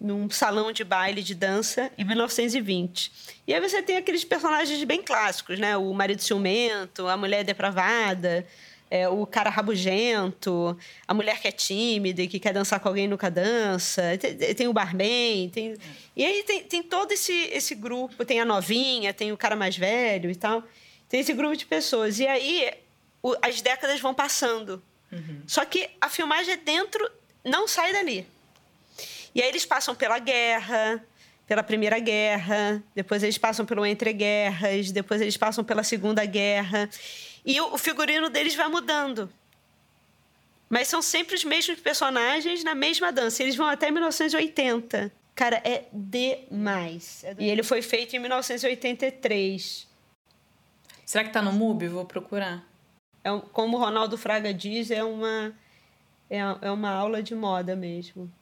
num salão de baile de dança em 1920. E aí você tem aqueles personagens bem clássicos, né? O marido ciumento, a mulher depravada, é, o cara rabugento, a mulher que é tímida e que quer dançar com alguém e nunca dança, tem, tem o barman, tem... E aí tem, tem todo esse, esse grupo, tem a novinha, tem o cara mais velho e tal. Tem esse grupo de pessoas. E aí o, as décadas vão passando. Uhum. Só que a filmagem é dentro, não sai dali. E aí eles passam pela guerra, pela Primeira Guerra, depois eles passam pelo Entre Guerras, depois eles passam pela Segunda Guerra. E o figurino deles vai mudando. Mas são sempre os mesmos personagens na mesma dança. Eles vão até 1980. Cara, é demais. É E ele foi feito em 1983. Será que tá no MUBI? Vou procurar. É, como o Ronaldo Fraga diz, é uma, é, é uma aula de moda mesmo.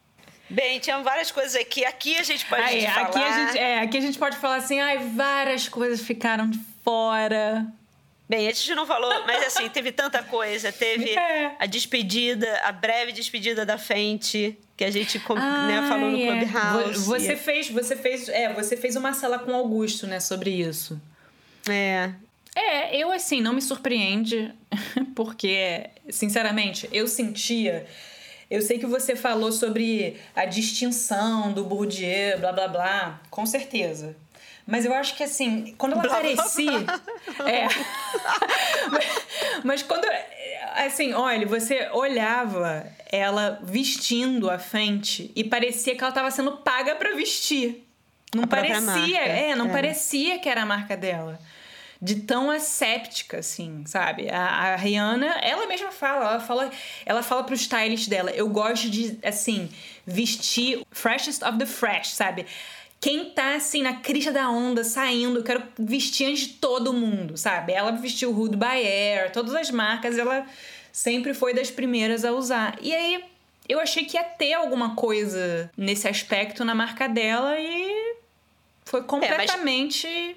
Bem, tinha várias coisas aqui. Aqui a gente pode Aí, falar... Aqui a gente, é, aqui a gente pode falar assim, ai, várias coisas ficaram de fora. Bem, a gente não falou, mas assim, teve tanta coisa. Teve é. a despedida, a breve despedida da Fenty, que a gente ah, né, falou no é. Clubhouse. Você fez, você fez, é, você fez uma sala com Augusto, né, sobre isso. É. É, eu assim, não me surpreende, porque, sinceramente, eu sentia. Eu sei que você falou sobre a distinção do Bourdieu, blá blá blá, com certeza. Mas eu acho que assim, quando ela aparecia. É. mas, mas quando. Assim, olha, você olhava ela vestindo a frente e parecia que ela estava sendo paga para vestir. Não parecia, é, não é. parecia que era a marca dela de tão asséptica, assim, sabe? A, a, Rihanna, ela mesma fala, ela fala, ela fala pro stylist dela, eu gosto de, assim, vestir freshest of the fresh, sabe? Quem tá, assim, na crista da onda, saindo, eu quero vestir antes de todo mundo, sabe? Ela vestiu Hood by Air, todas as marcas, ela sempre foi das primeiras a usar. E aí, eu achei que ia ter alguma coisa nesse aspecto na marca dela e foi completamente... É,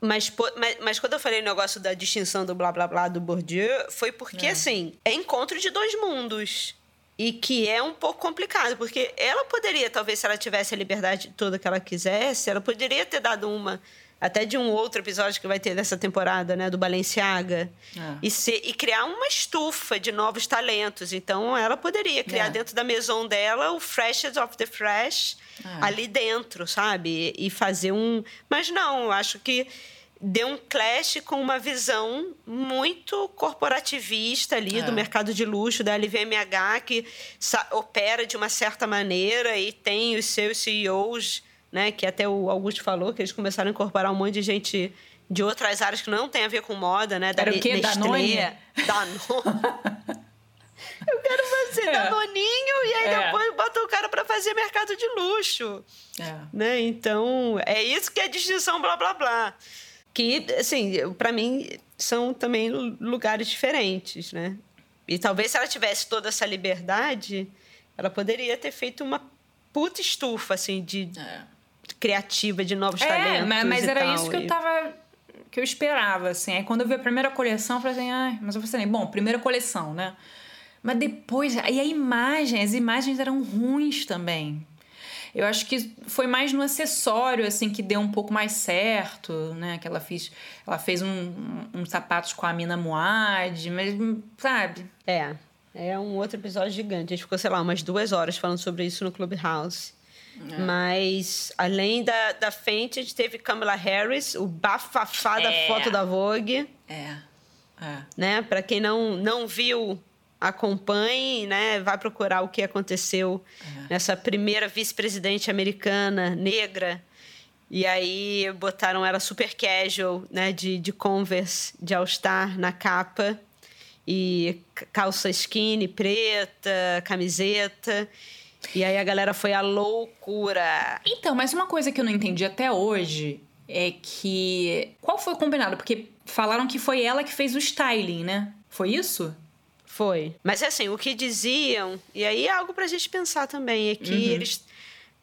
mas mas, mas, mas, quando eu falei o negócio da distinção do blá blá blá do Bourdieu, foi porque, é. assim, é encontro de dois mundos. E que é um pouco complicado, porque ela poderia, talvez, se ela tivesse a liberdade toda que ela quisesse, ela poderia ter dado uma até de um outro episódio que vai ter dessa temporada, né, do Balenciaga, é. e, ser, e criar uma estufa de novos talentos. Então, ela poderia criar é. dentro da maison dela o Freshest of the Fresh é. ali dentro, sabe? E, fazer um. Mas não, eu acho que deu um clash com uma visão muito corporativista ali é. do mercado de luxo da LVMH que opera de uma certa maneira e tem os seus CEOs, né, que até o Augusto falou que eles começaram a incorporar um monte de gente de outras áreas que não tem a ver com moda, né, da Era o quê? Nestlé, Danone? Danone. Eu quero fazer é. danoninho e aí é. depois bota o cara para fazer mercado de luxo. É. Né? Então, é isso que é distinção blá blá blá que, assim, para mim são também lugares diferentes, né? E talvez se ela tivesse toda essa liberdade, ela poderia ter feito uma puta estufa, assim, de é. criativa, de novos é, talentos. Mas, mas era tal. isso que eu tava. que eu esperava, assim. Aí quando eu vi a primeira coleção, eu falei assim, ah, mas eu falei assim, bom, primeira coleção, né? Mas depois. Aí a imagem, as imagens eram ruins também. Eu acho que foi mais no acessório, assim, que deu um pouco mais certo, né? Que ela fez, ela fez um, um, uns sapatos com a Mina Moad, mas, sabe? É, é um outro episódio gigante. A gente ficou, sei lá, umas duas horas falando sobre isso no Clubhouse. É. Mas, além da, da Fenty, a gente teve Kamala Harris, o bafafá da é. foto da Vogue. É. é. Né? Pra quem não, não viu acompanhe, né, vai procurar o que aconteceu uhum. nessa primeira vice-presidente americana negra. E aí botaram ela super casual, né, de, de Converse, de All-Star na capa. E calça skinny preta, camiseta. E aí a galera foi à loucura. Então, mas uma coisa que eu não entendi até hoje é que. Qual foi o combinado? Porque falaram que foi ela que fez o styling, né? Foi isso? Foi. Mas assim, o que diziam, e aí é algo pra gente pensar também, é que uhum. eles.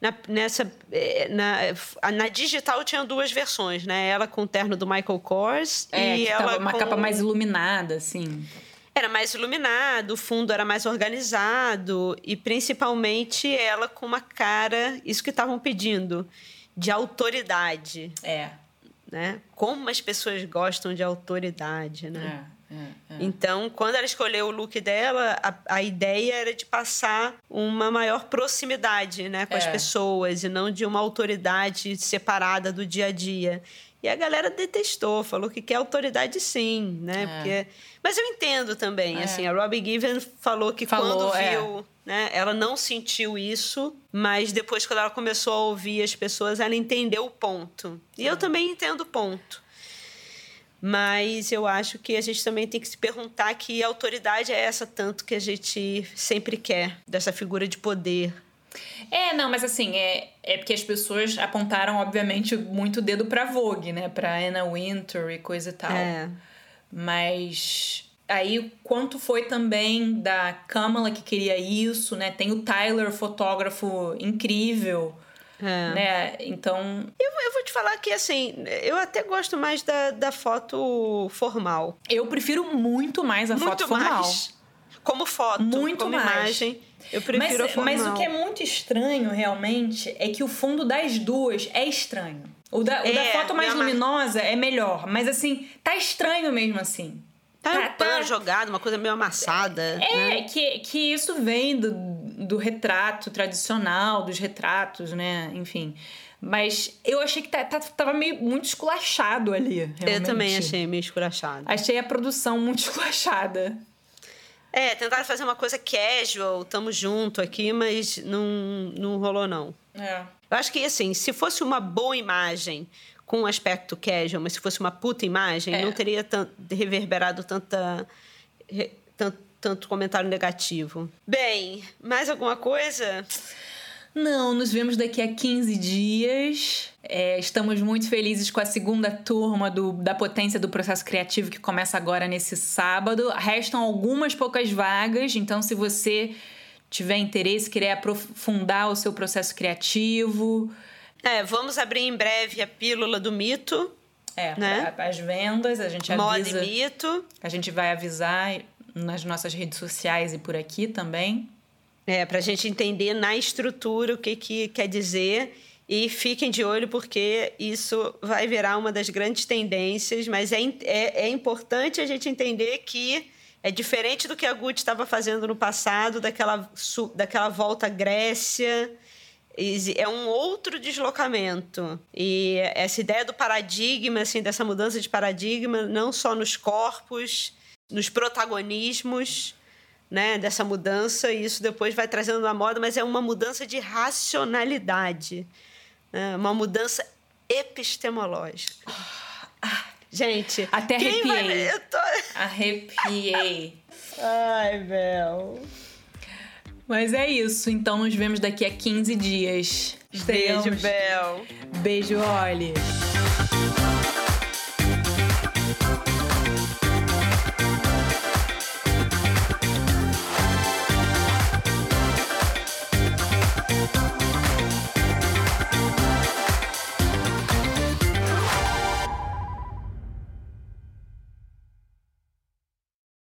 Na, nessa, eh, na, na digital tinha duas versões, né? Ela com o terno do Michael Kors é, e ela uma com... capa mais iluminada, assim. Era mais iluminado, o fundo era mais organizado e principalmente ela com uma cara, isso que estavam pedindo, de autoridade. É. Né? Como as pessoas gostam de autoridade, né? É. É, é. Então, quando ela escolheu o look dela, a, a, ideia era de passar uma maior proximidade né, com é. as pessoas e não de uma autoridade separada do dia a dia. E a galera detestou, falou que quer autoridade sim, né? É. Porque... Mas eu entendo também, assim, a Robbie Given falou que falou, quando viu, né, ela não sentiu isso, mas depois quando ela começou a ouvir as pessoas, ela entendeu o ponto. E eu também entendo o ponto. Mas eu acho que a gente também tem que se perguntar que autoridade é essa tanto que a gente sempre quer, dessa figura de poder. É, não, mas assim, é, é porque as pessoas apontaram, obviamente, muito o dedo pra Vogue, né? Pra Anna Winter e coisa e tal. É. Mas aí quanto foi também da Kamala que queria isso, né? Tem o Tyler, fotógrafo incrível. É. Né? Então. Eu, eu vou te falar que, assim, eu até gosto mais da, da foto formal. Eu prefiro muito mais a muito foto formal. Mais como foto, muito como mais. imagem. Eu prefiro mas, a formal. Mas o que é muito estranho, realmente, é que o fundo das duas é estranho. O da, o É, da foto mais minha mar- luminosa é melhor, mas assim, tá estranho mesmo assim. Tá, Tá, um tá. jogado, uma coisa meio amassada. né? É, que, que isso vem do, do retrato tradicional, dos retratos, né? Enfim. Mas eu achei que tá, tá- tava meio muito esculachado ali. Eu realmente. também achei meio escurachado. Achei a produção muito esculachada. É, tentaram fazer uma coisa casual, tamo junto aqui, mas não, não rolou, não. É. Eu acho que, assim, se fosse uma boa imagem com um aspecto casual, mas se fosse uma puta imagem, É. não teria tan- reverberado tanta, re- tan- tanto comentário negativo. Bem, mais alguma coisa? Não, nos vemos daqui a 15 dias. É, estamos muito felizes com a segunda turma do, da potência do processo criativo que começa agora nesse sábado. Restam algumas poucas vagas, então se você tiver interesse, querer aprofundar o seu processo criativo, É, vamos abrir em breve a pílula do mito, é, Né? as vendas, a gente moda avisa, e mito. a gente vai avisar nas nossas redes sociais e por aqui também. É, pra gente entender na estrutura o que, que quer dizer. E fiquem de olho, porque isso vai virar uma das grandes tendências, mas é, é, é importante a gente entender que é diferente do que a Gucci estava fazendo no passado, daquela, daquela volta à Grécia. É um outro deslocamento. E essa ideia do paradigma, assim, dessa mudança de paradigma, não só nos corpos, nos protagonismos, né, dessa mudança, e isso depois vai trazendo na moda, mas é uma mudança de racionalidade, né, uma mudança epistemológica. Gente, Até vai... arrepiei. Eu tô... Arrepiei. Ai, Bel. Mas é isso, então nos vemos daqui a 15 dias. Beijo. Bel. Beijo, Oli.